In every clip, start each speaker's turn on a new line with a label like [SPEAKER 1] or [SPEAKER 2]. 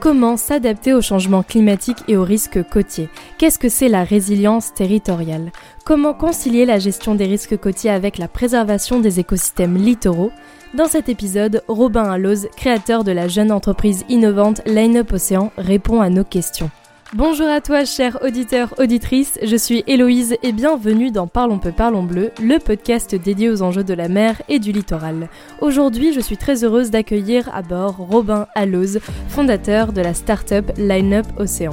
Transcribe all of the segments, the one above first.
[SPEAKER 1] Comment s'adapter au changement climatique et aux risques côtiers? Qu'est-ce que c'est la résilience territoriale? Comment concilier la gestion des risques côtiers avec la préservation des écosystèmes littoraux? Dans cet épisode, Robin Alloz, créateur de la jeune entreprise innovante Line Up Océan, répond à nos questions. Bonjour à toi, chers auditeurs, auditrices, je suis Héloïse et bienvenue dans Parlons peu, parlons bleu, le podcast dédié aux enjeux de la mer et du littoral. Aujourd'hui, je suis très heureuse d'accueillir à bord Robin Alloz, fondateur de la start-up Lineup Océan.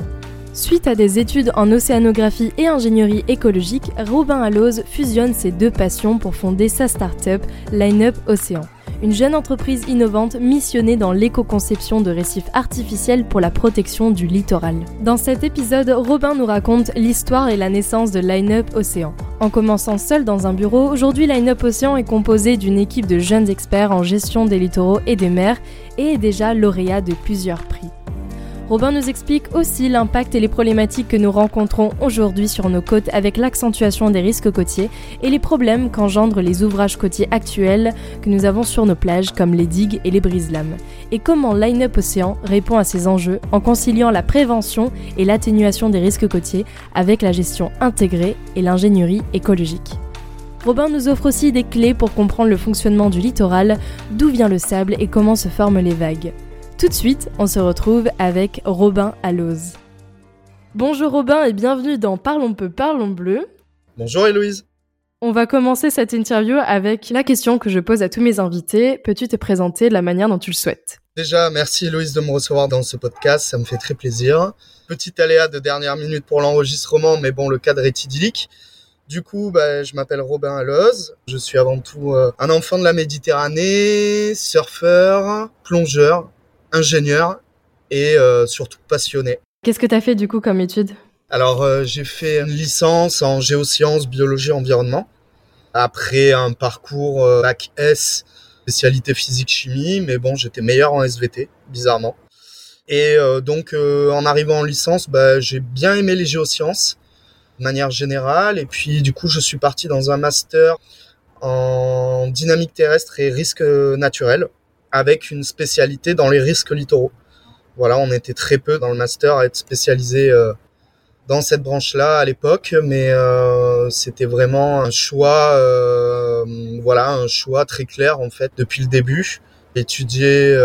[SPEAKER 1] Suite à des études en océanographie et ingénierie écologique, Robin Alloz fusionne ses deux passions pour fonder sa start-up Lineup Océan une jeune entreprise innovante missionnée dans l'éco-conception de récifs artificiels pour la protection du littoral. Dans cet épisode, Robin nous raconte l'histoire et la naissance de Line Up Océan. En commençant seul dans un bureau, aujourd'hui Line Up Océan est composé d'une équipe de jeunes experts en gestion des littoraux et des mers et est déjà lauréat de plusieurs prix. Robin nous explique aussi l'impact et les problématiques que nous rencontrons aujourd'hui sur nos côtes avec l'accentuation des risques côtiers et les problèmes qu'engendrent les ouvrages côtiers actuels que nous avons sur nos plages comme les digues et les brise-lames. Et comment Line Up Océan répond à ces enjeux en conciliant la prévention et l'atténuation des risques côtiers avec la gestion intégrée et l'ingénierie écologique. Robin nous offre aussi des clés pour comprendre le fonctionnement du littoral, d'où vient le sable et comment se forment les vagues. Tout de suite, on se retrouve avec Robin Alloz. Bonjour Robin et bienvenue dans Parlons peu, parlons bleu.
[SPEAKER 2] Bonjour Héloïse.
[SPEAKER 1] On va commencer cette interview avec la question que je pose à tous mes invités. Peux-tu te présenter de la manière dont tu le souhaites?
[SPEAKER 2] Déjà, merci Héloïse de me recevoir dans ce podcast, ça me fait très plaisir. Petit aléa de dernière minute pour l'enregistrement, mais bon, le cadre est idyllique. Du coup, bah, je m'appelle Robin Alloz. Je suis avant tout euh, un enfant de la Méditerranée, surfeur, plongeur, ingénieur et euh, surtout passionné.
[SPEAKER 1] Qu'est-ce que tu as fait du coup comme étude?
[SPEAKER 2] Alors euh, j'ai fait une licence en géosciences, biologie, environnement. Après un parcours euh, bac S, spécialité physique chimie, mais bon j'étais meilleur en SVT, bizarrement. Et donc en arrivant en licence, bah, j'ai bien aimé les géosciences de manière générale. Et puis du coup je suis parti dans un master en dynamique terrestre et risques naturels avec une spécialité dans les risques littoraux. Voilà, on était très peu dans le master à être spécialisé euh, dans cette branche-là à l'époque, mais euh, c'était vraiment un choix, euh, voilà, un choix très clair en fait depuis le début. Étudier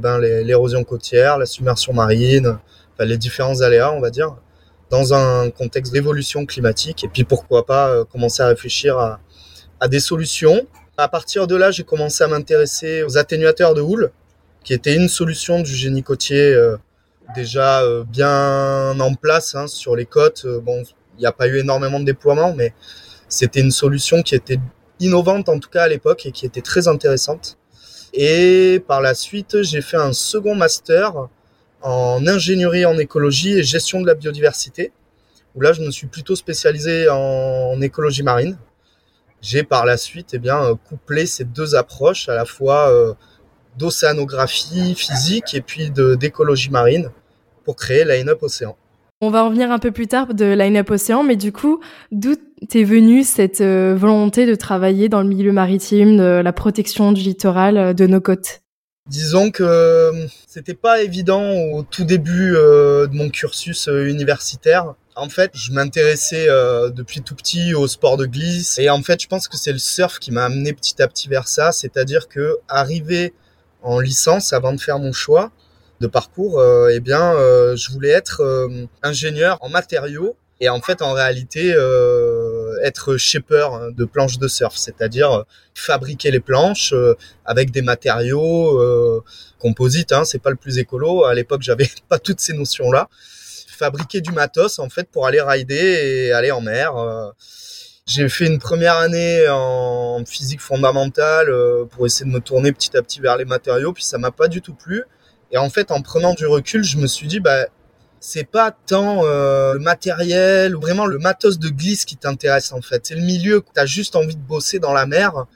[SPEAKER 2] ben, l'érosion côtière, la submersion marine, les différents aléas, on va dire, dans un contexte d'évolution climatique, et puis pourquoi pas commencer à réfléchir à des solutions à partir de là, j'ai commencé à m'intéresser aux atténuateurs de houle, qui était une solution du génie côtier euh, déjà euh, bien en place hein, sur les côtes. Euh, bon, il n'y a pas eu énormément de déploiement, mais c'était une solution qui était innovante en tout cas à l'époque et qui était très intéressante. Et par la suite, j'ai fait un second master en ingénierie en écologie et gestion de la biodiversité, où là, je me suis plutôt spécialisé en écologie marine j'ai par la suite eh bien euh, couplé ces deux approches à la fois euh, d'océanographie physique et puis d'écologie marine pour créer Line Up Océan.
[SPEAKER 1] On va revenir un peu plus tard de Line Up Océan, mais du coup, d'où t'es venue cette euh, volonté de travailler dans le milieu maritime, de la protection du littoral, de nos côtes?
[SPEAKER 2] Disons que c'était pas évident au tout début de mon cursus universitaire en fait, je m'intéressais euh, depuis tout petit au sport de glisse. Et en fait, je pense que c'est le surf qui m'a amené petit à petit vers ça, c'est-à-dire que arrivé en licence avant de faire mon choix de parcours, euh, eh bien, euh, je voulais être ingénieur en matériaux. Et en fait, en réalité, être shaper de planches de surf, c'est-à-dire fabriquer les planches avec des matériaux composites. Hein, c'est pas le plus écolo. À l'époque, j'avais pas toutes ces notions-là fabriquer du matos en fait pour aller rider et aller en mer. Euh. J'ai fait une première année en physique fondamentale euh, pour essayer de me tourner petit à petit vers les matériaux, puis ça m'a pas du tout plu. Et en fait, en prenant du recul, je me suis dit, bah, c'est pas tant euh, le matériel ou vraiment le matos de glisse qui t'intéresse en fait. C'est le milieu que tu as juste envie de bosser dans la mer.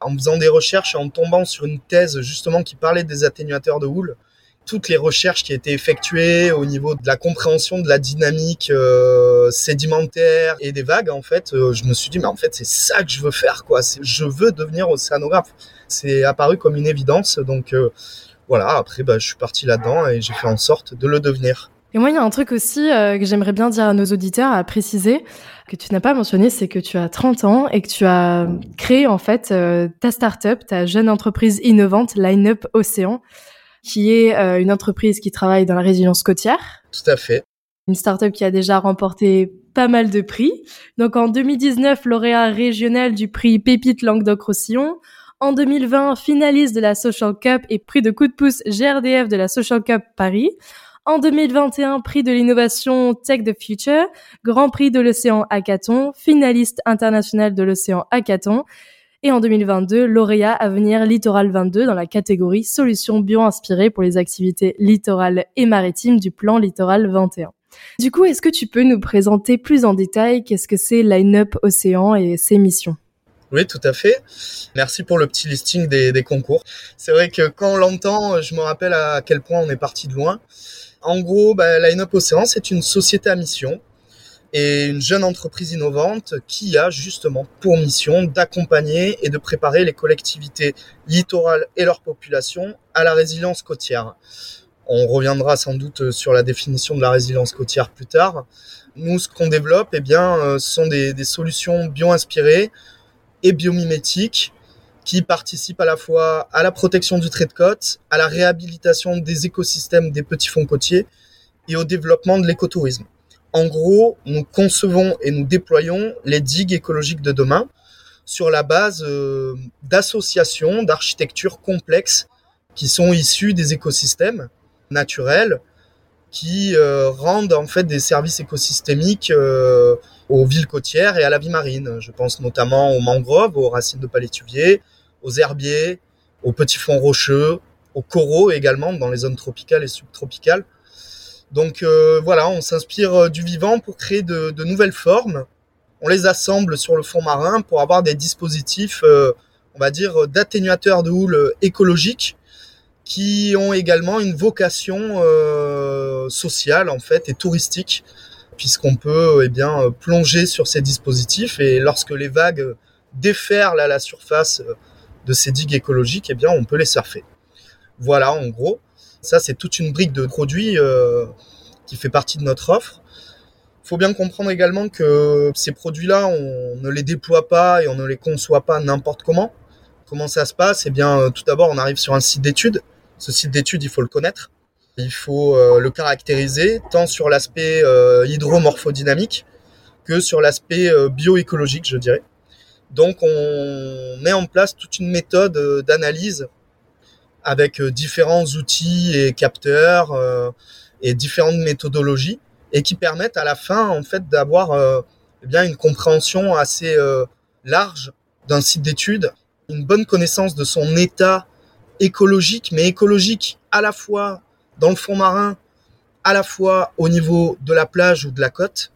[SPEAKER 2] En faisant des recherches et en tombant sur une thèse justement qui parlait des atténuateurs de houle, toutes les recherches qui étaient effectuées au niveau de la compréhension de la dynamique euh, sédimentaire et des vagues, en fait, euh, je me suis dit, mais en fait, c'est ça que je veux faire, quoi. Je veux devenir océanographe. C'est apparu comme une évidence. Donc, euh, voilà, après, bah, je suis parti là-dedans et j'ai fait en sorte de le devenir.
[SPEAKER 1] Et moi, il y a un truc aussi que j'aimerais bien dire à nos auditeurs, à préciser, que tu n'as pas mentionné, c'est que tu as 30 ans et que tu as créé en fait ta start-up, ta jeune entreprise innovante, Lineup Océan, qui est euh, une entreprise qui travaille dans la résilience côtière.
[SPEAKER 2] Tout à fait.
[SPEAKER 1] Une start-up qui a déjà remporté pas mal de prix. Donc en 2019, lauréat régional du prix Pépite Languedoc-Roussillon. En 2020, finaliste de la Social Cup et prix de coup de pouce GRDF de la Social Cup Paris. En 2021, prix de l'innovation Tech the Future, Grand Prix de l'océan Hackathon, finaliste international de l'océan Hackathon. Et en 2022, lauréat à venir Littoral 22 dans la catégorie Solutions bio-inspirées pour les activités littorales et maritimes du plan Littoral 21. Du coup, est-ce que tu peux nous présenter plus en détail qu'est-ce que c'est Line-Up Océan et ses missions?
[SPEAKER 2] Oui, tout à fait. Merci pour le petit listing des, concours. C'est vrai que quand on l'entend, je me rappelle à quel point on est parti de loin. En gros, bah, Line-Up Océan, c'est une société à mission et une jeune entreprise innovante qui a justement pour mission d'accompagner et de préparer les collectivités littorales et leur population à la résilience côtière. On reviendra sans doute sur la définition de la résilience côtière plus tard. Nous, ce qu'on développe, eh bien, euh, sont des, des solutions bio-inspirées et biomimétiques qui participent à la fois à la protection du trait de côte, à la réhabilitation des écosystèmes des petits fonds côtiers et au développement de l'écotourisme. En gros, nous concevons et nous déployons les digues écologiques de demain sur la base euh, d'associations, d'architectures complexes qui sont issues des écosystèmes naturels qui euh, rendent en fait des services écosystémiques euh, aux villes côtières et à la vie marine. Je pense notamment aux mangroves, aux racines de palétuvier, aux herbiers, aux petits fonds rocheux, aux coraux également dans les zones tropicales et subtropicales. Donc euh, voilà, on s'inspire euh, du vivant pour créer de, nouvelles formes. On les assemble sur le fond marin pour avoir des dispositifs, euh, on va dire, d'atténuateurs de houle écologiques qui ont également une vocation sociale en fait et touristique puisqu'on peut eh bien plonger sur ces dispositifs et lorsque les vagues déferlent à la surface de ces digues écologiques, eh bien, on peut les surfer. Voilà, en gros. Ça, c'est toute une brique de produits euh, qui fait partie de notre offre. Il faut bien comprendre également que ces produits-là, on ne les déploie pas et on ne les conçoit pas n'importe comment. Comment ça se passe? Eh bien, euh, tout d'abord, on arrive sur un site d'études. Ce site d'études, il faut le connaître. Il faut euh, le caractériser tant sur l'aspect hydromorphodynamique que sur l'aspect bioécologique, je dirais. Donc on met en place toute une méthode d'analyse avec euh, différents outils et capteurs euh, et différentes méthodologies et qui permettent à la fin en fait d'avoir eh bien une compréhension assez large d'un site d'étude, une bonne connaissance de son état écologique, mais écologique à la fois dans le fond marin, à la fois au niveau de la plage ou de la côte,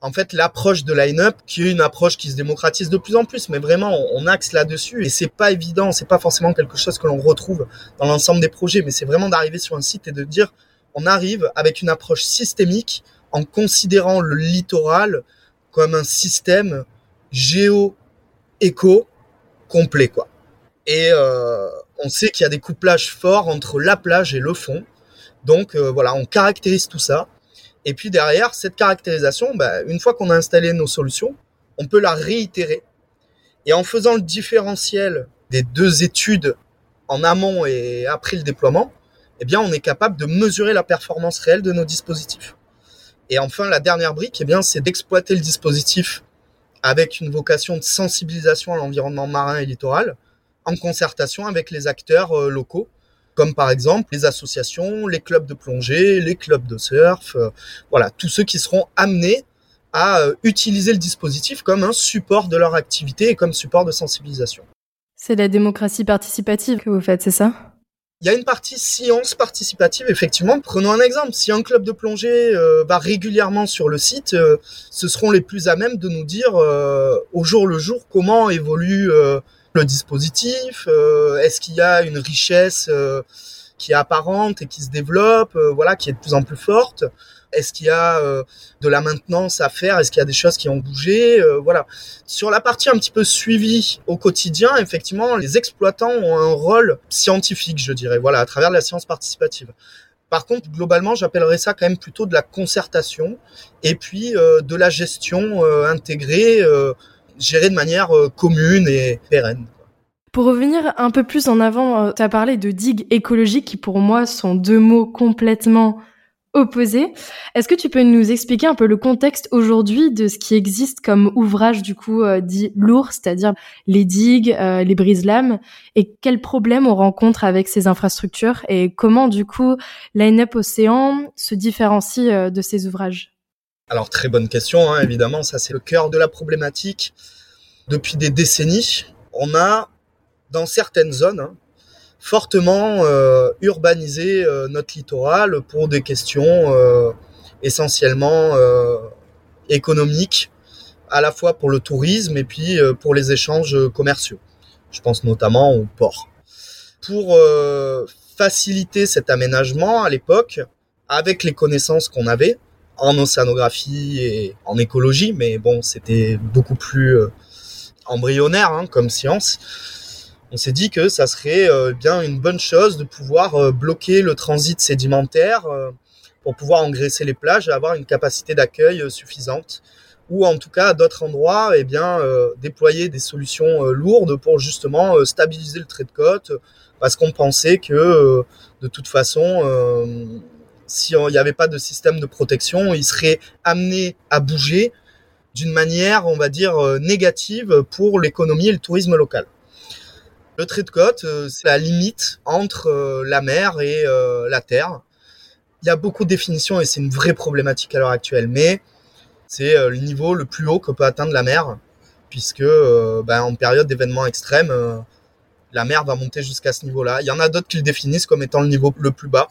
[SPEAKER 2] en fait l'approche de line-up qui est une approche qui se démocratise de plus en plus mais vraiment on, axe là-dessus. Et c'est pas évident c'est pas forcément quelque chose que l'on retrouve dans l'ensemble des projets mais c'est vraiment d'arriver sur un site et de dire on arrive avec une approche systémique en considérant le littoral comme un système géo-éco complet quoi. Et euh, on sait qu'il y a des couplages forts entre la plage et le fond. Donc euh, voilà on caractérise tout ça et puis derrière, cette caractérisation, bah, une fois qu'on a installé nos solutions, on peut la réitérer. Et en faisant le différentiel des deux études en amont et après le déploiement, eh on est capable de mesurer la performance réelle de nos dispositifs. Et enfin, la dernière brique, eh bien, c'est d'exploiter le dispositif avec une vocation de sensibilisation à l'environnement marin et littoral, en concertation avec les acteurs euh, locaux comme par exemple les associations, les clubs de plongée, les clubs de surf, euh, voilà, tous ceux qui seront amenés à euh, utiliser le dispositif comme un support de leur activité et comme support de sensibilisation.
[SPEAKER 1] C'est la démocratie participative que vous faites, c'est ça?
[SPEAKER 2] Il y a une partie science participative, effectivement. Prenons un exemple. Si un club de plongée euh, va régulièrement sur le site, ce seront les plus à même de nous dire au jour le jour comment évolue le dispositif euh, Est-ce qu'il y a une richesse euh, qui est apparente et qui se développe, euh, voilà, qui est de plus en plus forte? Est-ce qu'il y a de la maintenance à faire? Est-ce qu'il y a des choses qui ont bougé? Voilà. Sur la partie un petit peu suivie au quotidien, effectivement, les exploitants ont un rôle scientifique, je dirais, voilà, à travers la science participative. Par contre, globalement, j'appellerais ça quand même plutôt de la concertation et puis de la gestion intégrée, gérée de manière commune et pérenne.
[SPEAKER 1] Pour revenir un peu plus en avant, tu as parlé de digues écologiques qui pour moi sont deux mots complètement opposé. Est-ce que tu peux nous expliquer un peu le contexte aujourd'hui de ce qui existe comme ouvrage du coup euh, dit lourd, c'est-à-dire les digues, euh, les brise-lames, et quels problèmes on rencontre avec ces infrastructures et comment du coup Line-up Océan se différencie euh, de ces ouvrages?
[SPEAKER 2] Alors très bonne question, hein, évidemment, ça c'est le cœur de la problématique. Depuis des décennies, on a dans certaines zones, hein, fortement euh, urbaniser euh, notre littoral pour des questions euh, essentiellement économiques, à la fois pour le tourisme et puis pour les échanges commerciaux. Je pense notamment au port. Pour faciliter cet aménagement à l'époque, avec les connaissances qu'on avait en océanographie et en écologie, mais bon, c'était beaucoup plus embryonnaire hein, comme science, on s'est dit que ça serait euh, bien une bonne chose de pouvoir euh, bloquer le transit sédimentaire euh, pour pouvoir engraisser les plages et avoir une capacité d'accueil suffisante. Ou en tout cas à d'autres endroits eh bien déployer des solutions lourdes pour justement stabiliser le trait de côte parce qu'on pensait que de toute façon si il n'y avait pas de système de protection il serait amené à bouger d'une manière on va dire négative pour l'économie et le tourisme local. Le trait de côte, euh, c'est la limite entre euh, la mer et euh, la terre. Il y a beaucoup de définitions et c'est une vraie problématique à l'heure actuelle, mais c'est le niveau le plus haut que peut atteindre la mer, puisque ben, en période d'événements extrêmes, la mer va monter jusqu'à ce niveau-là. Il y en a d'autres qui le définissent comme étant le niveau le plus bas.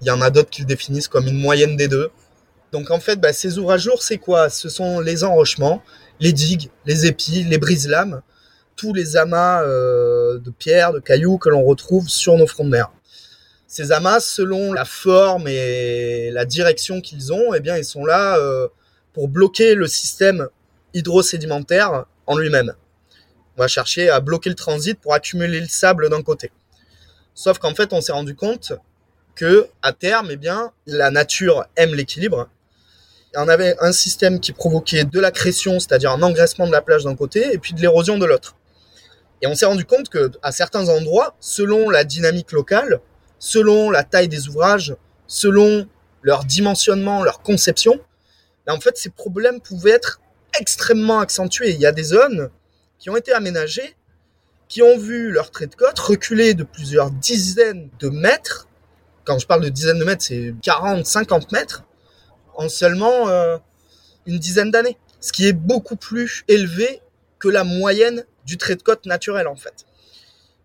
[SPEAKER 2] Il y en a d'autres qui le définissent comme une moyenne des deux. Donc en fait, ben, ces ouvrages lourds, c'est quoi? Ce sont les enrochements, les digues, les épis, les brise-lames, tous les amas euh, de pierres, de cailloux que l'on retrouve sur nos fronts de mer. Ces amas, selon la forme et la direction qu'ils ont, eh bien, ils sont là euh, pour bloquer le système hydrosédimentaire en lui-même. On va chercher à bloquer le transit pour accumuler le sable d'un côté. Sauf qu'en fait, on s'est rendu compte que à terme, eh bien, la nature aime l'équilibre. On avait un système qui provoquait de l'accrétion, c'est-à-dire un engraissement de la plage d'un côté, et puis de l'érosion de l'autre. Et on s'est rendu compte que à certains endroits, selon la dynamique locale, selon la taille des ouvrages, selon leur dimensionnement, leur conception, ben, en fait, ces problèmes pouvaient être extrêmement accentués. Il y a des zones qui ont été aménagées, qui ont vu leur trait de côte reculer de plusieurs dizaines de mètres. Quand je parle de dizaines de mètres, c'est 40, 50 mètres en seulement euh, une dizaine d'années. Ce qui est beaucoup plus élevé que la moyenne du trait de côte naturel en fait.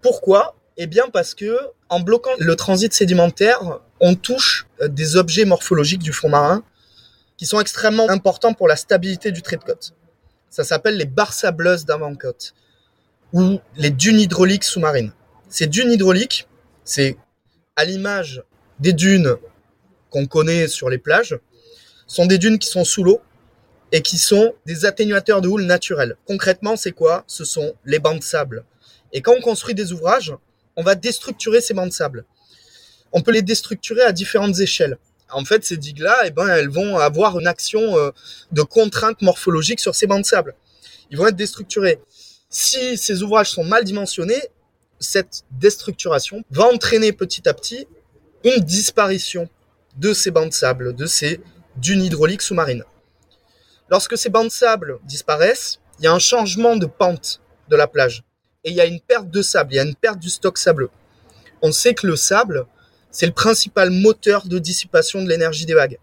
[SPEAKER 2] Pourquoi? Eh bien parce que en bloquant le transit sédimentaire, on touche euh, des objets morphologiques du fond marin qui sont extrêmement importants pour la stabilité du trait de côte. Ça s'appelle les barres sableuses d'avant-côte ou les dunes hydrauliques sous-marines. Ces dunes hydrauliques, c'est à l'image des dunes qu'on connaît sur les plages, sont des dunes qui sont sous l'eau et qui sont des atténuateurs de houle naturels. Concrètement, c'est quoi? Ce sont les bancs de sable. Et quand on construit des ouvrages, on va déstructurer ces bancs de sable. On peut les déstructurer à différentes échelles. En fait, ces digues-là, eh ben, elles vont avoir une action euh, de contrainte morphologique sur ces bancs de sable. Ils vont être déstructurés. Si ces ouvrages sont mal dimensionnés, cette déstructuration va entraîner petit à petit une disparition de ces bancs de sable, de ces dunes hydrauliques sous-marines. Lorsque ces bancs de sable disparaissent, il y a un changement de pente de la plage. Et il y a une perte de sable, il y a une perte du stock sableux. On sait que le sable, c'est le principal moteur de dissipation de l'énergie des vagues.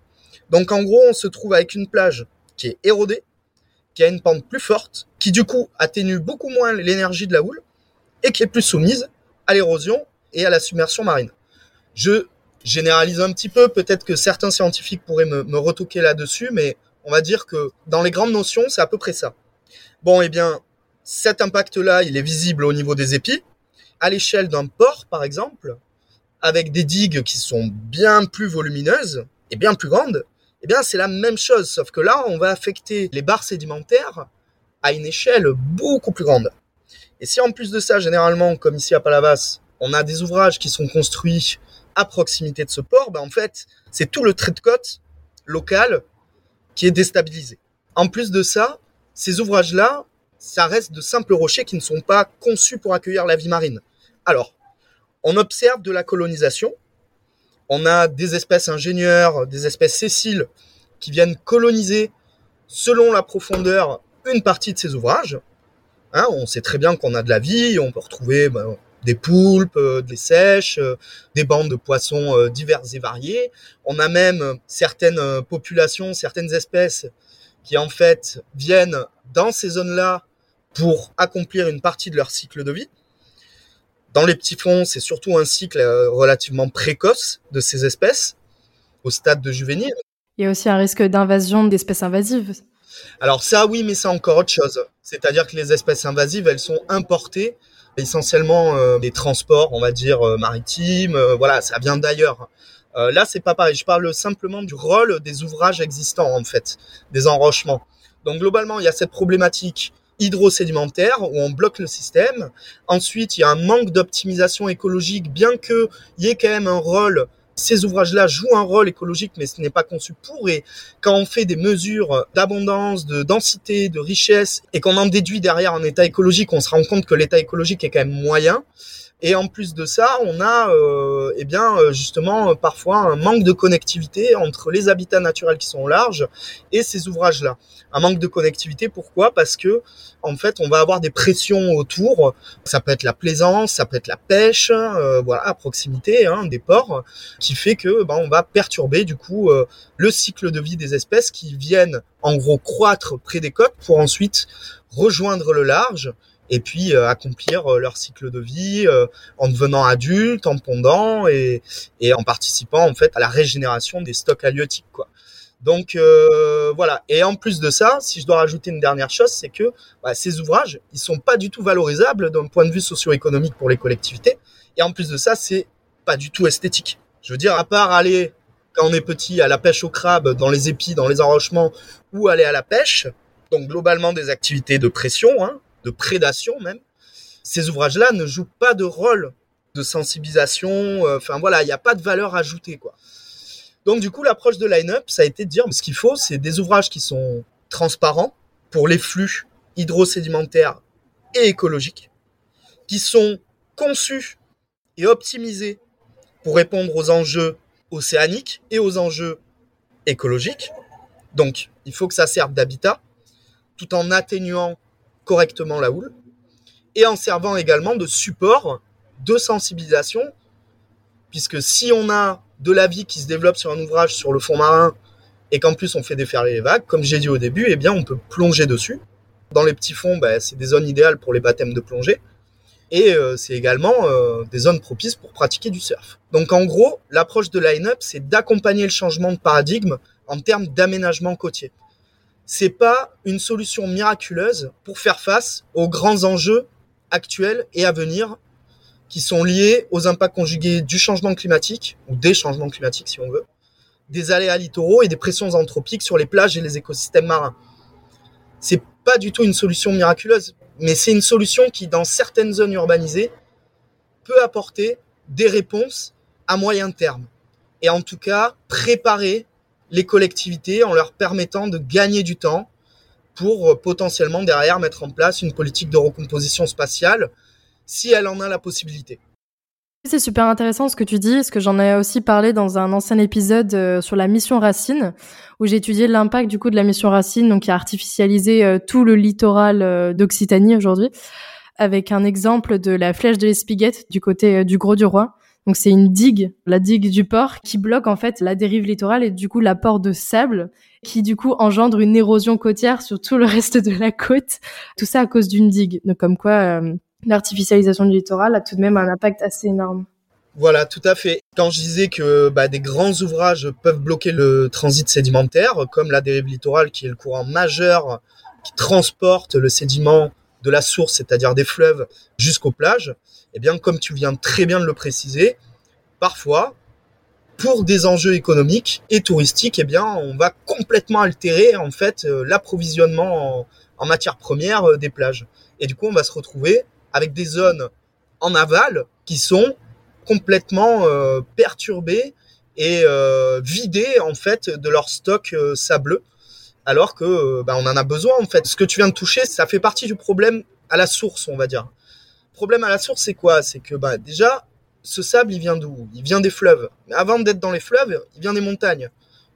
[SPEAKER 2] Donc en gros, on se trouve avec une plage qui est érodée, qui a une pente plus forte, qui du coup atténue beaucoup moins l'énergie de la houle et qui est plus soumise à l'érosion et à la submersion marine. Je généralise un petit peu, peut-être que certains scientifiques pourraient me, me retoquer là-dessus, mais on va dire que dans les grandes notions, c'est à peu près ça. Bon, eh bien, cet impact-là, il est visible au niveau des épis. À l'échelle d'un port, par exemple, avec des digues qui sont bien plus volumineuses et bien plus grandes, Eh bien, c'est la même chose, sauf que là, on va affecter les barres sédimentaires à une échelle beaucoup plus grande. Et si en plus de ça, généralement, comme ici à Palavas, on a des ouvrages qui sont construits à proximité de ce port, ben en fait, c'est tout le trait de côte local qui est déstabilisé. En plus de ça, ces ouvrages-là, ça reste de simples rochers qui ne sont pas conçus pour accueillir la vie marine. Alors, on observe de la colonisation. On a des espèces ingénieurs, des espèces sessiles qui viennent coloniser selon la profondeur une partie de ces ouvrages. Hein, on sait très bien qu'on a de la vie, on peut retrouver ben, des poulpes, euh, des sèches, euh, des bandes de poissons euh, divers et variés. On a même certaines populations, certaines espèces qui en fait viennent dans ces zones-là pour accomplir une partie de leur cycle de vie. Dans les petits fonds, c'est surtout un cycle relativement précoce de ces espèces, au stade de juvénile.
[SPEAKER 1] Il y a aussi un risque d'invasion d'espèces invasives.
[SPEAKER 2] Alors ça, oui, mais c'est encore autre chose. C'est-à-dire que les espèces invasives, elles sont importées essentiellement euh, des transports, on va dire euh, maritimes. Euh, voilà, ça vient d'ailleurs. là, c'est pas pareil. Je parle simplement du rôle des ouvrages existants en fait, des enrochements. Donc globalement, il y a cette problématique hydrosédimentaire où on bloque le système. Ensuite, il y a un manque d'optimisation écologique, bien qu'il y ait quand même un rôle ces ouvrages-là jouent un rôle écologique, mais ce n'est pas conçu pour. Et quand on fait des mesures d'abondance, de densité, de richesse, et qu'on en déduit derrière un état écologique, on se rend compte que l'état écologique est quand même moyen. Et en plus de ça, on a euh, eh bien euh, justement parfois un manque de connectivité entre les habitats naturels qui sont au large et ces ouvrages-là. Un manque de connectivité, pourquoi? Parce que en fait, on va avoir des pressions autour. Ça peut être la plaisance, ça peut être la pêche, euh, voilà, à proximité hein, des ports, qui fait que ben, on va perturber du coup euh, le cycle de vie des espèces qui viennent en gros croître près des côtes pour ensuite rejoindre le large et puis euh, accomplir euh, leur cycle de vie euh, en devenant adultes, en pondant et, et en participant en fait à la régénération des stocks halieutiques quoi. Donc voilà. Et en plus de ça, si je dois rajouter une dernière chose, c'est que bah, ces ouvrages, ils sont pas du tout valorisables d'un point de vue socio-économique pour les collectivités. Et en plus de ça, c'est pas du tout esthétique. Je veux dire, à part aller quand on est petit à la pêche au crabe, dans les épis, dans les enrochements, ou aller à la pêche. Donc globalement des activités de pression, hein, de prédation même, ces ouvrages-là ne jouent pas de rôle de sensibilisation. Euh, enfin voilà, il n'y a pas de valeur ajoutée quoi. Donc du coup, l'approche de line-up, ça a été de dire ce qu'il faut, c'est des ouvrages qui sont transparents pour les flux hydrosédimentaires et écologiques, qui sont conçus et optimisés pour répondre aux enjeux océaniques et aux enjeux écologiques. Donc, il faut que ça serve d'habitat, tout en atténuant correctement la houle et en servant également de support de sensibilisation puisque si on a de la vie qui se développe sur un ouvrage sur le fond marin et qu'en plus on fait déferler les vagues, comme j'ai dit au début, eh bien on peut plonger dessus. Dans les petits fonds, ben, c'est des zones idéales pour les baptêmes de plongée. Et euh, c'est également euh, des zones propices pour pratiquer du surf. Donc en gros, l'approche de line-up, c'est d'accompagner le changement de paradigme en termes d'aménagement côtier c'est pas une solution miraculeuse pour faire face aux grands enjeux actuels et à venir qui sont liés aux impacts conjugués du changement climatique ou des changements climatiques si on veut, des aléas littoraux et des pressions anthropiques sur les plages et les écosystèmes marins. C'est pas du tout une solution miraculeuse, mais c'est une solution qui dans certaines zones urbanisées peut apporter des réponses à moyen terme et en tout cas préparer les collectivités en leur permettant de gagner du temps pour euh, potentiellement derrière mettre en place une politique de recomposition spatiale si elle en a la possibilité.
[SPEAKER 1] C'est super intéressant ce que tu dis, ce que j'en ai aussi parlé dans un ancien épisode euh, sur la mission Racine, où j'ai étudié l'impact du coup de la mission Racine, donc qui a artificialisé euh, tout le littoral d'Occitanie aujourd'hui, avec un exemple de la flèche de l'Espiguette du côté du Gros du Roi, donc c'est une digue, la digue du port, qui bloque en fait la dérive littorale et du coup l'apport de sable, qui du coup engendre une érosion côtière sur tout le reste de la côte. Tout ça à cause d'une digue. Donc comme quoi euh, l'artificialisation du littoral a tout de même un impact assez énorme.
[SPEAKER 2] Voilà, tout à fait. Quand je disais que bah, des grands ouvrages peuvent bloquer le transit sédimentaire, comme la dérive littorale qui est le courant majeur qui transporte le sédiment de la source, c'est-à-dire des fleuves, jusqu'aux plages, eh bien, comme tu viens très bien de le préciser, parfois, pour des enjeux économiques et touristiques, eh bien, on va complètement altérer en fait euh, l'approvisionnement en, en matières premières euh, des plages. Et du coup, on va se retrouver avec des zones en aval qui sont complètement euh, perturbées et vidées en fait de leur stock sableux, alors que bah, on en a besoin en fait. Ce que tu viens de toucher, ça fait partie du problème à la source, on va dire. Le problème à la source, c'est quoi? C'est que bah, déjà, ce sable, il vient d'où? Il vient des fleuves. Mais avant d'être dans les fleuves, il vient des montagnes.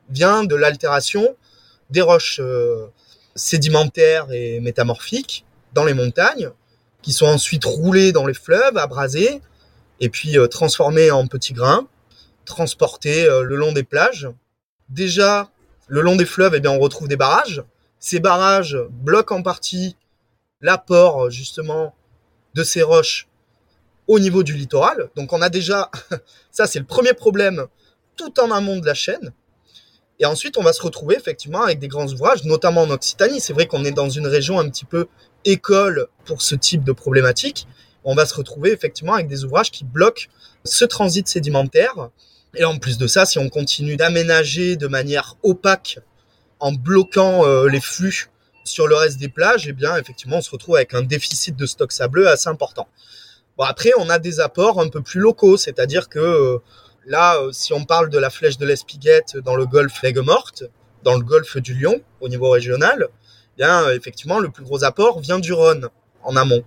[SPEAKER 2] Il vient de l'altération des roches euh, sédimentaires et métamorphiques dans les montagnes, qui sont ensuite roulées dans les fleuves, abrasées, et puis euh, transformées en petits grains, transportés euh, le long des plages. Déjà, le long des fleuves, eh bien, on retrouve des barrages. Ces barrages bloquent en partie l'apport justement de ces roches au niveau du littoral. Donc on a déjà, ça c'est le premier problème tout en amont de la chaîne. Et ensuite on va se retrouver effectivement avec des grands ouvrages, notamment en Occitanie. C'est vrai qu'on est dans une région un petit peu école pour ce type de problématique. On va se retrouver effectivement avec des ouvrages qui bloquent ce transit sédimentaire. Et en plus de ça, si on continue d'aménager de manière opaque en bloquant euh, les flux sur le reste des plages, eh bien effectivement on se retrouve avec un déficit de stock sableux assez important. Bon, après, on a des apports un peu plus locaux, c'est-à-dire que euh, là, euh, si on parle de la flèche de l'Espiguette dans le golfe d'Aigues-Mortes, dans le golfe du Lion, au niveau régional, eh bien, effectivement, le plus gros apport vient du Rhône, en amont,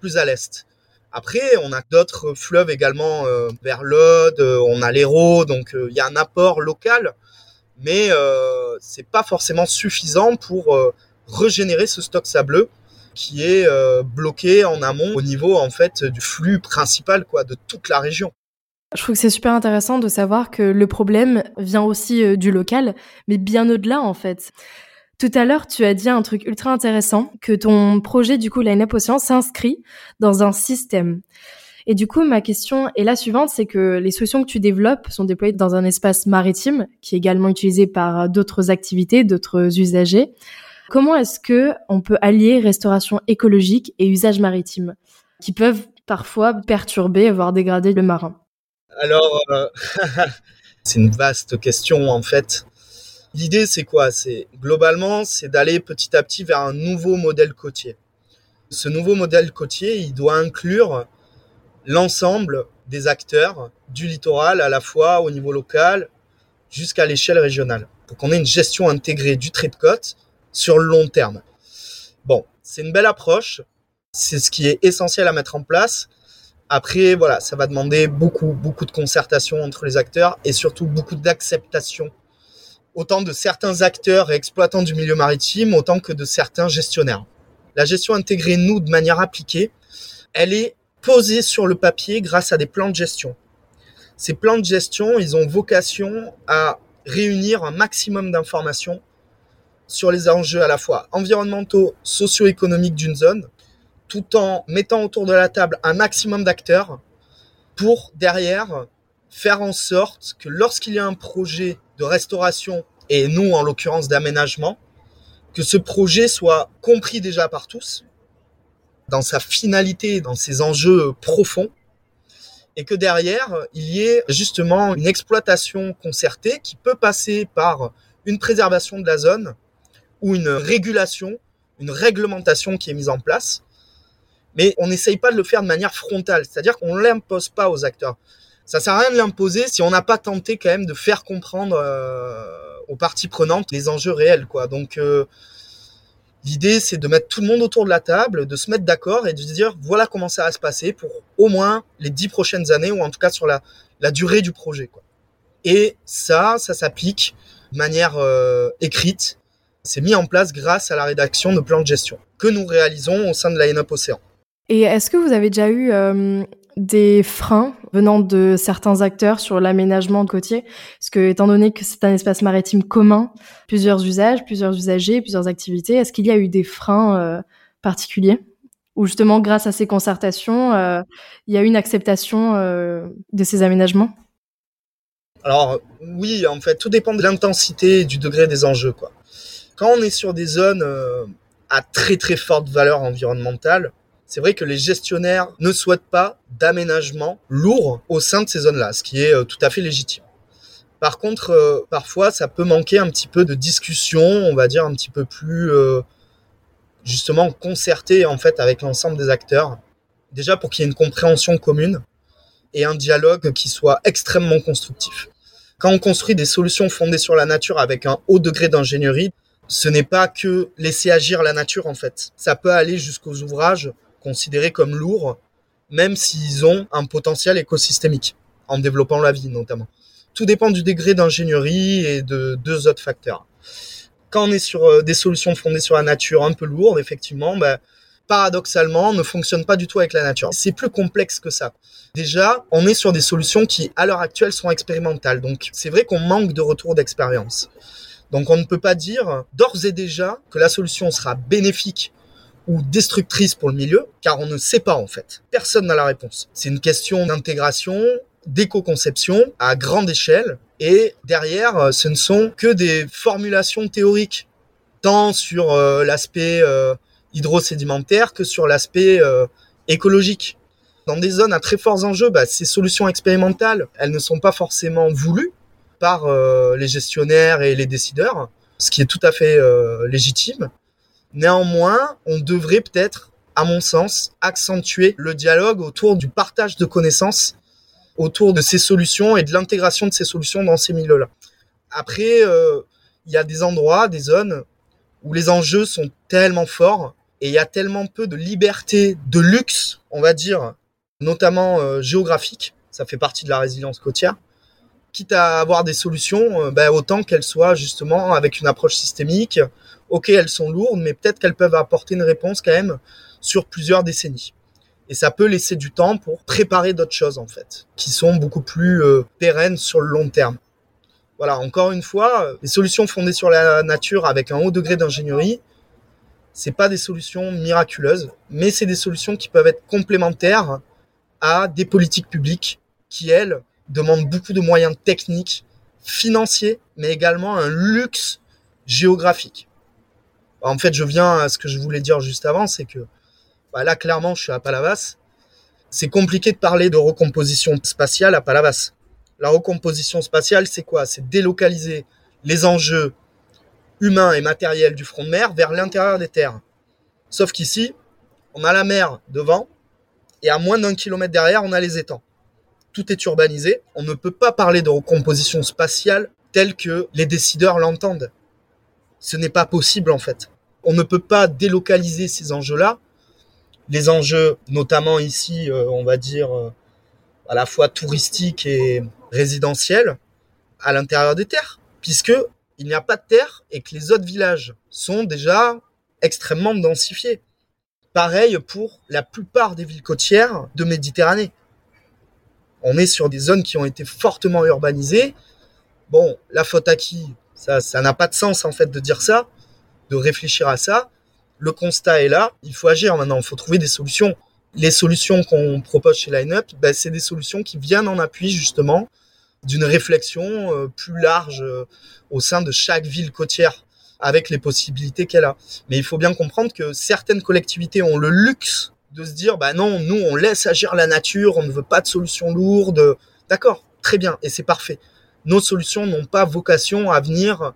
[SPEAKER 2] plus à l'est. Après, on a d'autres fleuves également vers l'Aude, on a l'Hérault, donc il y a un apport local, mais euh, c'est pas forcément suffisant pour régénérer ce stock sableux qui est euh, bloqué en amont au niveau en fait du flux principal quoi de toute la région.
[SPEAKER 1] Je trouve que c'est super intéressant de savoir que le problème vient aussi euh, du local, mais bien au-delà en fait. Tout à l'heure, tu as dit un truc ultra intéressant, que ton projet du coup Line Up Océan s'inscrit dans un système. Et du coup, ma question est la suivante, c'est que les solutions que tu développes sont déployées dans un espace maritime qui est également utilisé par d'autres activités, d'autres usagers. Comment est-ce que on peut allier restauration écologique et usage maritime qui peuvent parfois perturber, voire dégrader le marin?
[SPEAKER 2] Alors, euh, c'est une vaste question en fait. L'idée, c'est quoi? C'est globalement, c'est d'aller petit à petit vers un nouveau modèle côtier. Ce nouveau modèle côtier, il doit inclure l'ensemble des acteurs du littoral, à la fois au niveau local jusqu'à l'échelle régionale, pour qu'on ait une gestion intégrée du trait de côte sur le long terme. Bon, c'est une belle approche. C'est ce qui est essentiel à mettre en place. Après, voilà, ça va demander beaucoup, beaucoup de concertation entre les acteurs et surtout beaucoup d'acceptation, autant de certains acteurs et exploitants du milieu maritime, autant que de certains gestionnaires. La gestion intégrée, nous, de manière appliquée, elle est posée sur le papier grâce à des plans de gestion. Ces plans de gestion, ils ont vocation à réunir un maximum d'informations sur les enjeux à la fois environnementaux, socio-économiques d'une zone, tout en mettant autour de la table un maximum d'acteurs pour derrière faire en sorte que lorsqu'il y a un projet de restauration et nous en l'occurrence d'aménagement, que ce projet soit compris déjà par tous dans sa finalité, dans ses enjeux profonds et que derrière il y ait justement une exploitation concertée qui peut passer par une préservation de la zone, ou une régulation, une réglementation qui est mise en place. Mais on n'essaye pas de le faire de manière frontale, c'est-à-dire qu'on ne l'impose pas aux acteurs. Ça sert à rien de l'imposer si on n'a pas tenté quand même de faire comprendre euh, aux parties prenantes les enjeux réels, quoi. Donc euh, l'idée c'est de mettre tout le monde autour de la table, de se mettre d'accord et de se dire voilà comment ça va se passer pour au moins les dix prochaines années ou en tout cas sur la, la durée du projet, quoi. Et ça, ça s'applique de manière euh, écrite c'est mis en place grâce à la rédaction de plans de gestion que nous réalisons au sein de l'INUP Océan.
[SPEAKER 1] Et est-ce que vous avez déjà eu euh, des freins venant de certains acteurs sur l'aménagement côtier Parce que, étant donné que c'est un espace maritime commun, plusieurs usages, plusieurs usagers, plusieurs activités, est-ce qu'il y a eu des freins euh, particuliers? Ou justement, grâce à ces concertations, euh, il y a eu une acceptation de ces aménagements?
[SPEAKER 2] Alors, oui, en fait, tout dépend de l'intensité et du degré des enjeux, quoi. Quand on est sur des zones euh, à très très forte valeur environnementale, c'est vrai que les gestionnaires ne souhaitent pas d'aménagement lourd au sein de ces zones-là, ce qui est euh, tout à fait légitime. Par contre, euh, parfois, ça peut manquer un petit peu de discussion, on va dire un petit peu plus euh, justement concertée en fait avec l'ensemble des acteurs. Déjà pour qu'il y ait une compréhension commune et un dialogue qui soit extrêmement constructif. Quand on construit des solutions fondées sur la nature avec un haut degré d'ingénierie, ce n'est pas que laisser agir la nature en fait. Ça peut aller jusqu'aux ouvrages considérés comme lourds, même s'ils ont un potentiel écosystémique, en développant la vie notamment. Tout dépend du degré d'ingénierie et de deux autres facteurs. Quand on est sur euh, des solutions fondées sur la nature un peu lourdes, effectivement, ben, paradoxalement, ne fonctionne pas du tout avec la nature. C'est plus complexe que ça. Déjà, on est sur des solutions qui, à l'heure actuelle, sont expérimentales. Donc, c'est vrai qu'on manque de retour d'expérience. Donc, on ne peut pas dire d'ores et déjà que la solution sera bénéfique ou destructrice pour le milieu, car on ne sait pas en fait. Personne n'a la réponse. C'est une question d'intégration, d'éco-conception à grande échelle, et derrière, ce ne sont que des formulations théoriques, tant sur euh, l'aspect euh, hydrosédimentaire que sur l'aspect euh, écologique. Dans des zones à très forts enjeux, bah, ces solutions expérimentales, elles ne sont pas forcément voulues par euh, les gestionnaires et les décideurs, ce qui est tout à fait euh, légitime. Néanmoins, on devrait peut-être, à mon sens, accentuer le dialogue autour du partage de connaissances, autour de ces solutions et de l'intégration de ces solutions dans ces milieux-là. Après, il y a des endroits, des zones où les enjeux sont tellement forts et il y a tellement peu de liberté, de luxe, on va dire, notamment euh, géographique, ça fait partie de la résilience côtière, quitte à avoir des solutions, euh, ben, autant qu'elles soient justement avec une approche systémique. Ok, elles sont lourdes, mais peut-être qu'elles peuvent apporter une réponse quand même sur plusieurs décennies. Et ça peut laisser du temps pour préparer d'autres choses en fait, qui sont beaucoup plus euh, pérennes sur le long terme. Voilà, encore une fois, les solutions fondées sur la nature avec un haut degré d'ingénierie, c'est pas des solutions miraculeuses, mais c'est des solutions qui peuvent être complémentaires à des politiques publiques qui, elles, demandent beaucoup de moyens techniques, financiers, mais également un luxe géographique. En fait, je viens à ce que je voulais dire juste avant, c'est que bah là, clairement, je suis à Palavas. C'est compliqué de parler de recomposition spatiale à Palavas. La recomposition spatiale, c'est quoi? C'est délocaliser les enjeux humain et matériel du front de mer vers l'intérieur des terres. Sauf qu'ici, on a la mer devant et à moins d'un kilomètre derrière, on a les étangs. Tout est urbanisé. On ne peut pas parler de recomposition spatiale telle que les décideurs l'entendent. Ce n'est pas possible en fait. On ne peut pas délocaliser ces enjeux-là. Les enjeux, notamment ici, euh, on va dire, euh, à la fois touristiques et résidentiels, à l'intérieur des terres, puisque il n'y a pas de terre et que les autres villages sont déjà extrêmement densifiés. Pareil pour la plupart des villes côtières de Méditerranée. On est sur des zones qui ont été fortement urbanisées. Bon, la faute à qui? Ça, n'a pas de sens en fait de dire ça, de réfléchir à ça. Le constat est là. Il faut agir maintenant. Il faut trouver des solutions. Les solutions qu'on propose chez Line Up, ben, c'est des solutions qui viennent en appui justement d'une réflexion euh, plus large euh, au sein de chaque ville côtière avec les possibilités qu'elle a. Mais il faut bien comprendre que certaines collectivités ont le luxe de se dire bah non, nous on laisse agir la nature, on ne veut pas de solutions lourdes. D'accord, très bien et c'est parfait. Nos solutions n'ont pas vocation à venir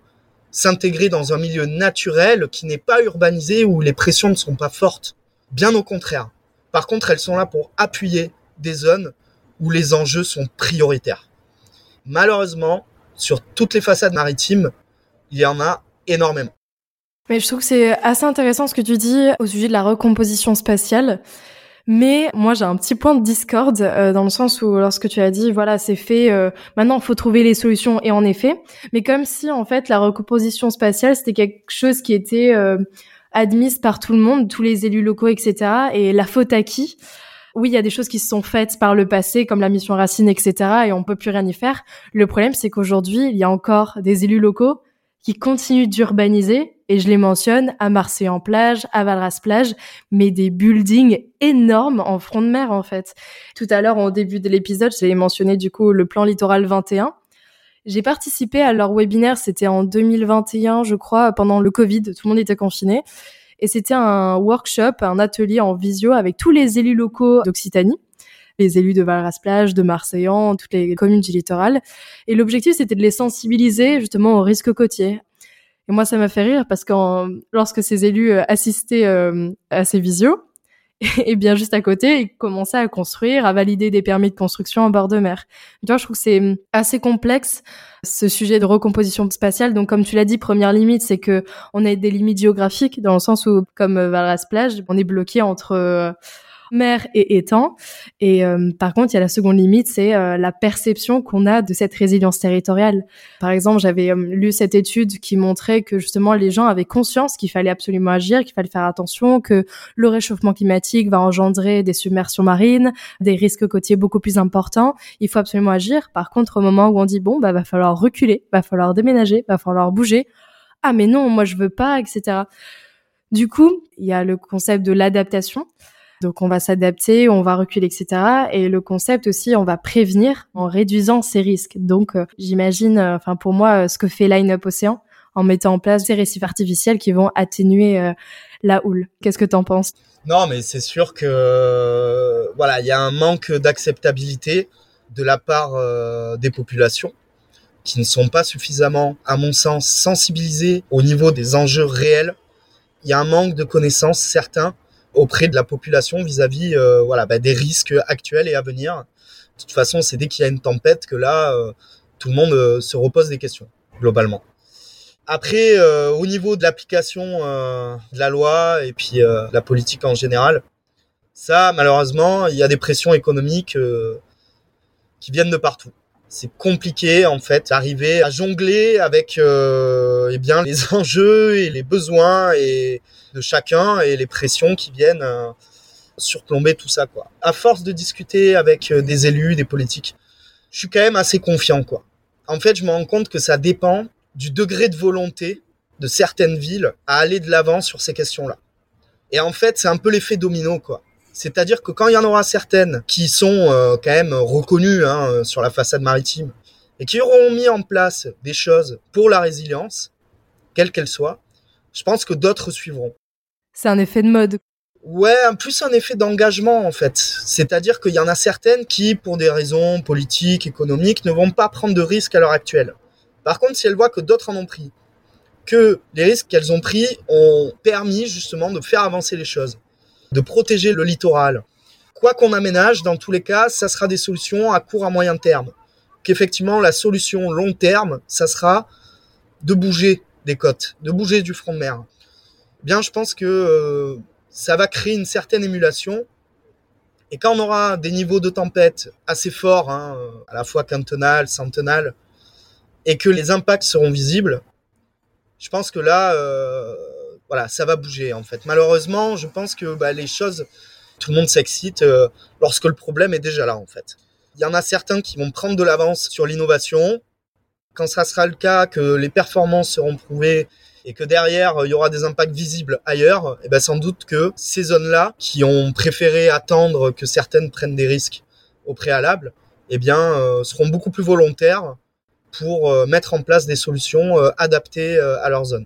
[SPEAKER 2] s'intégrer dans un milieu naturel qui n'est pas urbanisé où les pressions ne sont pas fortes. Bien au contraire. Par contre, elles sont là pour appuyer des zones où les enjeux sont prioritaires malheureusement, sur toutes les façades maritimes, il y en a énormément.
[SPEAKER 1] Mais je trouve que c'est assez intéressant ce que tu dis au sujet de la recomposition spatiale. Mais moi, j'ai un petit point de discorde euh, dans le sens où lorsque tu as dit, voilà, c'est fait, euh, maintenant il faut trouver les solutions. Et en effet, mais comme si en fait la recomposition spatiale c'était quelque chose qui était euh, admise par tout le monde, tous les élus locaux, etc. Et la faute à qui? Oui, il y a des choses qui se sont faites par le passé, comme la mission Racine, etc., et on peut plus rien y faire. Le problème, c'est qu'aujourd'hui, il y a encore des élus locaux qui continuent d'urbaniser, et je les mentionne, à Marseille-en-Plage, à Valras-Plage, mais des buildings énormes en front de mer, en fait. Tout à l'heure, au début de l'épisode, j'ai mentionné, du coup, le plan littoral 21. J'ai participé à leur webinaire, c'était en 2021, je crois, pendant le Covid, tout le monde était confiné. Et c'était un workshop, un atelier en visio avec tous les élus locaux d'Occitanie. les élus de Valras-Plage, de Marseillan, toutes les communes du littoral. Et l'objectif, c'était de les sensibiliser justement au risque côtier. Et moi, ça m'a fait rire parce que lorsque ces élus euh, assistaient euh, à ces visios, et bien juste à côté, ils commençaient à construire, à valider des permis de construction en bord de mer. Tu vois, je trouve que c'est hum, assez complexe ce sujet de recomposition spatiale. Donc, comme tu l'as dit, première limite, c'est que on a des limites géographiques dans le sens où, comme euh, Valras Plage, on est bloqué entre mer et étang. Et euh, par contre, il y a la seconde limite, c'est euh, la perception qu'on a de cette résilience territoriale. Par exemple, j'avais euh, lu cette étude qui montrait que justement les gens avaient conscience qu'il fallait absolument agir, qu'il fallait faire attention, que le réchauffement climatique va engendrer des submersions marines, des risques côtiers beaucoup plus importants. Il faut absolument agir. Par contre, au moment où on dit bon, bah va falloir reculer, va falloir déménager, va falloir bouger. Ah mais non, moi je veux pas, etc. Du coup, il y a le concept de l'adaptation. Donc on va s'adapter, on va reculer, etc. Et le concept aussi, on va prévenir en réduisant ces risques. Donc euh, j'imagine, euh, enfin pour moi, euh, ce que fait Line Up Océan en mettant en place des récifs artificiels qui vont atténuer la houle. Qu'est-ce que tu en penses?
[SPEAKER 2] Non, mais c'est sûr que voilà, il y a un manque d'acceptabilité de la part des populations qui ne sont pas suffisamment, à mon sens, sensibilisées au niveau des enjeux réels. Il y a un manque de connaissances certains auprès de la population vis-à-vis euh, voilà bah, des risques actuels et à venir. De toute façon, c'est dès qu'il y a une tempête que là, euh, tout le monde euh, se repose des questions globalement. Après, au niveau de l'application de la loi et puis la politique en général, ça, malheureusement, il y a des pressions économiques qui viennent de partout. C'est compliqué en fait d'arriver à jongler avec eh bien les enjeux et les besoins et de chacun et les pressions qui viennent euh, surplomber tout ça quoi. À force de discuter avec euh, des élus, des politiques, je suis quand même assez confiant quoi. En fait, je me rends compte que ça dépend du degré de volonté de certaines villes à aller de l'avant sur ces questions-là. Et en fait, c'est un peu l'effet domino quoi. C'est-à-dire que quand il y en aura certaines qui sont euh, quand même reconnues hein, sur la façade maritime et qui auront mis en place des choses pour la résilience, quelle qu'elle soit, je pense que d'autres suivront.
[SPEAKER 1] C'est un effet de mode.
[SPEAKER 2] Ouais, plus un effet d'engagement en fait. C'est-à-dire qu'il y en a certaines qui, pour des raisons politiques, économiques, ne vont pas prendre de risques à l'heure actuelle. Par contre, si elles voient que d'autres en ont pris, que les risques qu'elles ont pris ont permis justement de faire avancer les choses, de protéger le littoral. Quoi qu'on aménage, dans tous les cas, ça sera des solutions à court à moyen terme. Qu'effectivement, la solution long terme, ça sera de bouger des côtes, de bouger du front de mer bien je pense que euh, ça va créer une certaine émulation. Et quand on aura des niveaux de tempête assez forts, hein, à la fois cantonal, centenal, et que les impacts seront visibles, je pense que là, euh, voilà, ça va bouger en fait. Malheureusement, je pense que bah, les choses, tout le monde s'excite euh, lorsque le problème est déjà là en fait. Il y en a certains qui vont prendre de l'avance sur l'innovation. Quand ça sera le cas, que les performances seront prouvées et que derrière il y aura des impacts visibles ailleurs, et eh ben sans doute que ces zones-là qui ont préféré attendre que certaines prennent des risques au préalable, eh bien euh, seront beaucoup plus volontaires pour euh, mettre en place des solutions adaptées à leur zone.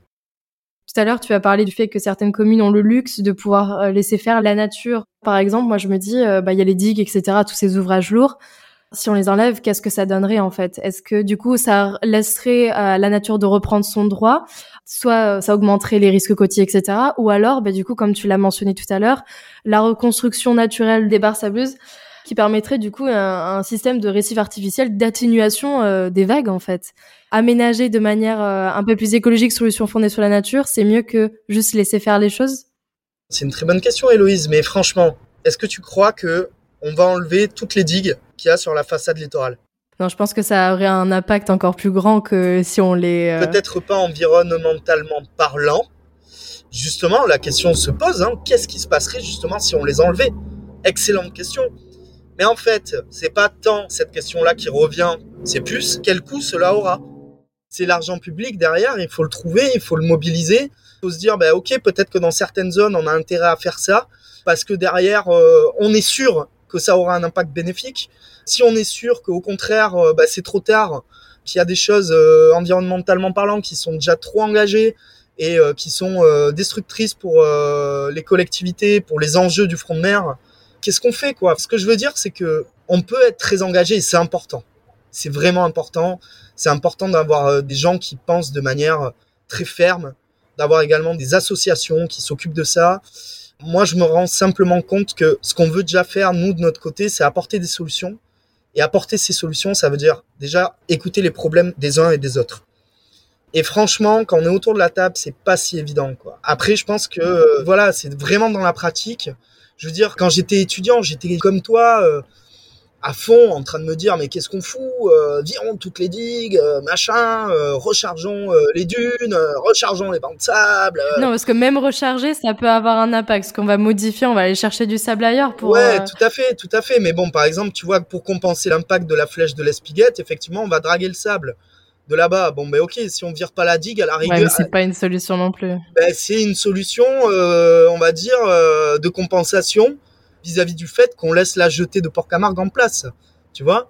[SPEAKER 1] Tout à l'heure, tu as parlé du fait que certaines communes ont le luxe de pouvoir laisser faire la nature. Par exemple, moi, je me dis, bah, il y a les digues, etc., tous ces ouvrages lourds si on les enlève, qu'est-ce que ça donnerait en fait? Est-ce que du coup ça laisserait à la nature de reprendre son droit? Soit euh, ça augmenterait les risques côtiers, etc. Ou alors, bah, du coup, comme tu l'as mentionné tout à l'heure, la reconstruction naturelle des barres sableuses qui permettrait du coup un, système de récif artificiel d'atténuation euh, des vagues en fait. Aménager de manière euh, un peu plus écologique, solution fondée sur la nature, c'est mieux que juste laisser faire les choses?
[SPEAKER 2] C'est une très bonne question Héloïse, mais franchement, est-ce que tu crois que on va enlever toutes les digues qu'il y a sur la façade littorale?
[SPEAKER 1] Non, je pense que ça aurait un impact encore plus grand que si on les...
[SPEAKER 2] Euh, Peut-être pas environnementalement parlant. Justement, la question se pose, hein, qu'est-ce qui se passerait justement si on les enlevait? Excellente question. Mais en fait, c'est pas tant cette question-là qui revient, c'est plus quel coût cela aura. C'est l'argent public derrière, il faut le trouver, il faut le mobiliser. Il faut se dire, bah, ok, peut-être que dans certaines zones, on a intérêt à faire ça, parce que derrière, euh, on est sûr que ça aura un impact bénéfique. Si on est sûr qu'au contraire, euh, bah, c'est trop tard, qu'il y a des choses euh, environnementalement parlant qui sont déjà trop engagées et qui sont destructrices pour les collectivités, pour les enjeux du front de mer, qu'est-ce qu'on fait quoi Ce que je veux dire, c'est que on peut être très engagé c'est important. C'est vraiment important. C'est important d'avoir euh, des gens qui pensent de manière très ferme, d'avoir également des associations qui s'occupent de ça. Moi, je me rends simplement compte que ce qu'on veut déjà faire, nous, de notre côté, c'est apporter des solutions. Et apporter ces solutions, ça veut dire déjà écouter les problèmes des uns et des autres. Et franchement, quand on est autour de la table, c'est pas si évident, quoi. Après, je pense que, euh, voilà, c'est vraiment dans la pratique. Je veux dire, quand j'étais étudiant, j'étais comme toi, euh, à fond, en train de me dire, mais qu'est-ce qu'on fout euh, Virons toutes les digues, euh, machin, euh, rechargeons les dunes, rechargeons les bancs de sable.
[SPEAKER 1] Non, parce que même recharger, ça peut avoir un impact. Ce qu'on va modifier, on va aller chercher du sable ailleurs pour.
[SPEAKER 2] Ouais, tout à fait, tout à fait. Mais bon, par exemple, tu vois, pour compenser l'impact de la flèche de l'espiguette, effectivement, on va draguer le sable de là-bas. Bon, ben ok, si on vire pas la digue, à la rigueur.
[SPEAKER 1] Ouais, mais c'est pas une solution non plus.
[SPEAKER 2] Ben, c'est une solution, on va dire, de compensation vis-à-vis du fait qu'on laisse la jetée de Port-Camargue en place. Tu vois?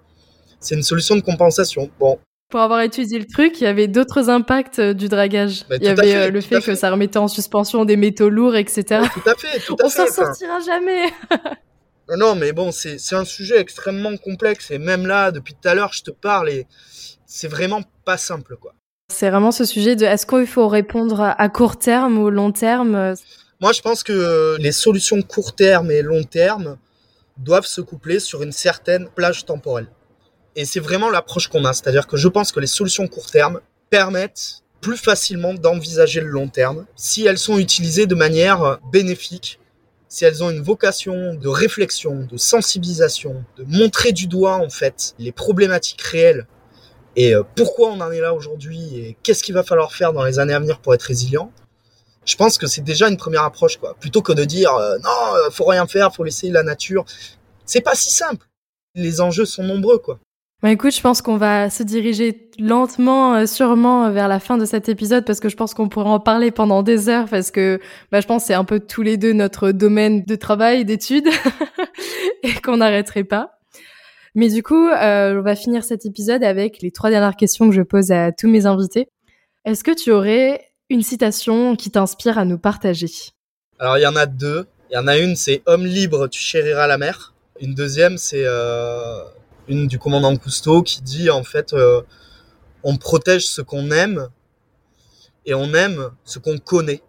[SPEAKER 2] C'est une solution de compensation. Bon.
[SPEAKER 1] Pour avoir étudié le truc, il y avait d'autres impacts euh, du dragage. Bah, il y avait euh, le fait, que ça remettait en suspension des métaux lourds, etc.
[SPEAKER 2] tout à fait, tout à
[SPEAKER 1] On s'en sortira jamais.
[SPEAKER 2] non, non, mais bon, c'est un sujet extrêmement complexe. Et même là, depuis tout à l'heure, je te parle et c'est vraiment pas simple, quoi.
[SPEAKER 1] C'est vraiment ce sujet de est-ce qu'il faut répondre à court terme ou long terme?
[SPEAKER 2] Moi, je pense que les solutions court terme et long terme doivent se coupler sur une certaine plage temporelle. Et c'est vraiment l'approche qu'on a. C'est-à-dire que je pense que les solutions court terme permettent plus facilement d'envisager le long terme si elles sont utilisées de manière bénéfique, si elles ont une vocation de réflexion, de sensibilisation, de montrer du doigt en fait les problématiques réelles et euh, pourquoi on en est là aujourd'hui et qu'est-ce qu'il va falloir faire dans les années à venir pour être résilient? Je pense que c'est déjà une première approche, quoi. Plutôt que de dire euh, non, euh, faut rien faire, faut laisser la nature. C'est pas si simple. Les enjeux sont nombreux, quoi.
[SPEAKER 1] Bah écoute, je pense qu'on va se diriger lentement, euh, sûrement vers la fin de cet épisode parce que je pense qu'on pourrait en parler pendant des heures parce que bah, je pense c'est un peu tous les deux notre domaine de travail, d'études et qu'on n'arrêterait pas. Mais du coup, on va finir cet épisode avec les trois dernières questions que je pose à tous mes invités. Est-ce que tu aurais une citation qui t'inspire à nous partager?
[SPEAKER 2] Alors il y en a deux. Il y en a une, c'est Homme libre, tu chériras la mer. Une deuxième, c'est euh, une du commandant Cousteau qui dit en fait, euh, on protège ce qu'on aime et on aime ce qu'on connaît.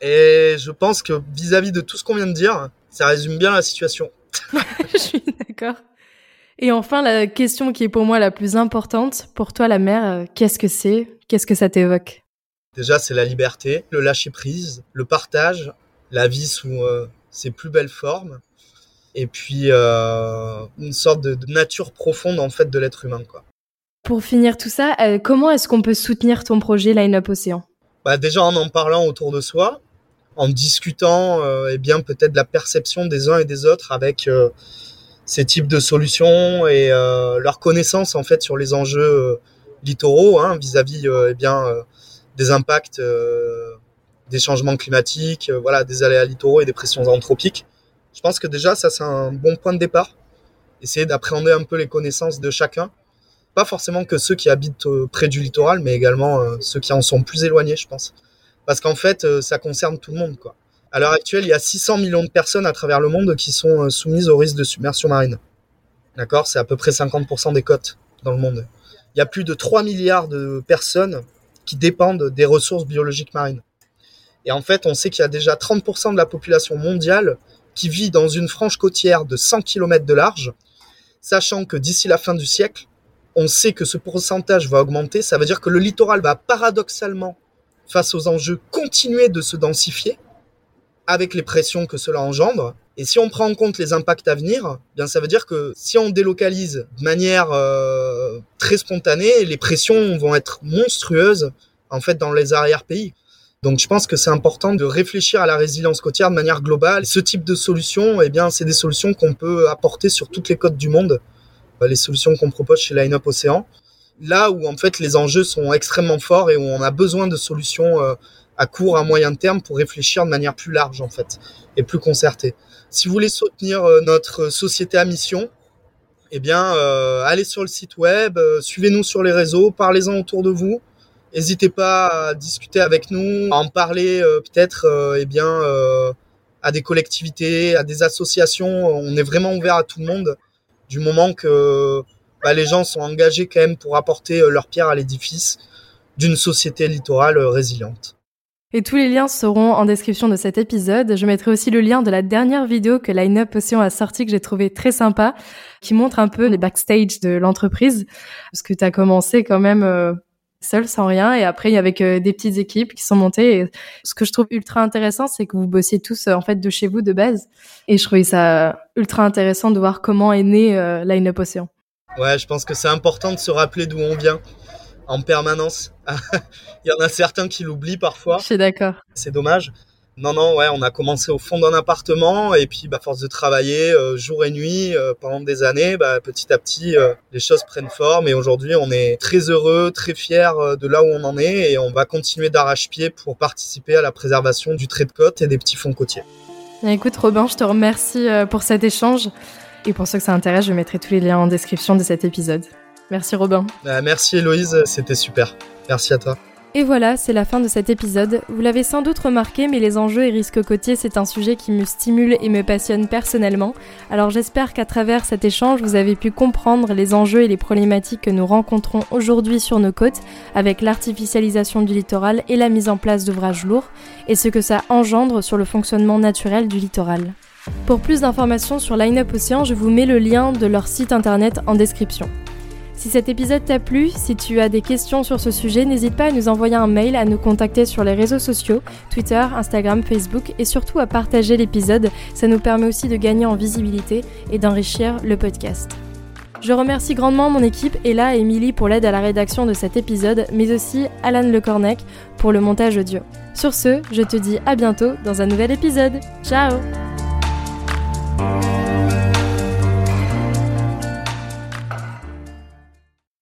[SPEAKER 2] Et je pense que vis-à-vis de tout ce qu'on vient de dire, ça résume bien la situation.
[SPEAKER 1] je suis d'accord. Et enfin, la question qui est pour moi la plus importante, pour toi la mer, euh, qu'est-ce que c'est? Qu'est-ce que ça t'évoque?
[SPEAKER 2] Déjà, c'est la liberté, le lâcher prise, le partage, la vie sous euh, ses plus belles formes, et puis euh, une sorte de, nature profonde en fait de l'être humain, quoi.
[SPEAKER 1] Pour finir tout ça, euh, comment est-ce qu'on peut soutenir ton projet Line Up Océan?
[SPEAKER 2] Bah, déjà en en parlant autour de soi, en discutant, eh bien peut-être de la perception des uns et des autres avec ces types de solutions et leur connaissance en fait sur les enjeux littoraux hein, vis-à-vis -vis, eh bien des impacts euh, des changements climatiques, euh, voilà, des aléas littoraux et des pressions anthropiques. Je pense que déjà, ça, c'est un bon point de départ. Essayer d'appréhender un peu les connaissances de chacun. Pas forcément que ceux qui habitent euh, près du littoral, mais également ceux qui en sont plus éloignés, je pense. Parce qu'en fait, ça concerne tout le monde, quoi. À l'heure actuelle, il y a 600 millions de personnes à travers le monde qui sont soumises au risque de submersion marine. D'accord? C'est à peu près 50% des côtes dans le monde. Il y a plus de 3 milliards de personnes qui dépendent des ressources biologiques marines. Et en fait, on sait qu'il y a déjà 30% de la population mondiale qui vit dans une frange côtière de 100 km de large, sachant que d'ici la fin du siècle, on sait que ce pourcentage va augmenter. Ça veut dire que le littoral va paradoxalement, face aux enjeux, continuer de se densifier avec les pressions que cela engendre. Et si on prend en compte les impacts à venir, bien ça veut dire que si on délocalise de manière euh, très spontanée, les pressions vont être monstrueuses en fait dans les arrière-pays. Donc je pense que c'est important de réfléchir à la résilience côtière de manière globale. Ce type de solutions, eh bien c'est des solutions qu'on peut apporter sur toutes les côtes du monde. Euh, les solutions qu'on propose chez Line Up Océan. Là où en fait les enjeux sont extrêmement forts et où on a besoin de solutions euh, à court, à moyen terme pour réfléchir de manière plus large en fait et plus concertée. Si vous voulez soutenir euh, notre société à mission, eh bien, euh, allez sur le site web, euh, suivez-nous sur les réseaux, parlez-en autour de vous. N'hésitez pas à discuter avec nous, à en parler peut-être, eh bien, à des collectivités, à des associations. On est vraiment ouvert à tout le monde du moment que bah, les gens sont engagés quand même pour apporter leur pierre à l'édifice d'une société littorale résiliente.
[SPEAKER 1] Et tous les liens seront en description de cet épisode. Je mettrai aussi le lien de la dernière vidéo que Line Up a sorti que j'ai trouvé très sympa, qui montre un peu les backstage de l'entreprise. Parce que tu as commencé quand même euh, seul, sans rien, et après il y avait des petites équipes qui sont montées. Et ce que je trouve ultra intéressant, c'est que vous bossiez tous euh, en fait de chez vous de base. Et je trouvais ça ultra intéressant de voir comment est né euh, Line Up.
[SPEAKER 2] Ouais, je pense que c'est important de se rappeler d'où on vient en permanence. Il y en a certains qui l'oublient parfois.
[SPEAKER 1] Je suis d'accord.
[SPEAKER 2] C'est dommage. Non, non, ouais, on a commencé au fond d'un appartement et puis, bah, force de travailler euh, jour et nuit euh, pendant des années, bah, petit à petit, euh, les choses prennent forme et aujourd'hui, on est très heureux, très fiers de là où on en est et on va continuer d'arrache-pied pour participer à la préservation du trait de côte et des petits fonds côtiers.
[SPEAKER 1] Écoute, Robin, je te remercie pour cet échange et pour ceux que ça intéresse, je mettrai tous les liens en description de cet épisode. Merci Robin.
[SPEAKER 2] Bah, merci Héloïse, c'était super. Merci à toi.
[SPEAKER 1] Et voilà, c'est la fin de cet épisode. Vous l'avez sans doute remarqué, mais les enjeux et risques côtiers, c'est un sujet qui me stimule et me passionne personnellement. Alors j'espère qu'à travers cet échange, vous avez pu comprendre les enjeux et les problématiques que nous rencontrons aujourd'hui sur nos côtes, avec l'artificialisation du littoral et la mise en place d'ouvrages lourds, et ce que ça engendre sur le fonctionnement naturel du littoral. Pour plus d'informations sur Line Up Océan, je vous mets le lien de leur site internet en description. Si cet épisode t'a plu, si tu as des questions sur ce sujet, n'hésite pas à nous envoyer un mail, à nous contacter sur les réseaux sociaux, Twitter, Instagram, Facebook et surtout à partager l'épisode. Ça nous permet aussi de gagner en visibilité et d'enrichir le podcast. Je remercie grandement mon équipe Ella et Emily pour l'aide à la rédaction de cet épisode, mais aussi Alan Lecornec pour le montage audio. Sur ce, je te dis à bientôt dans un nouvel épisode. Ciao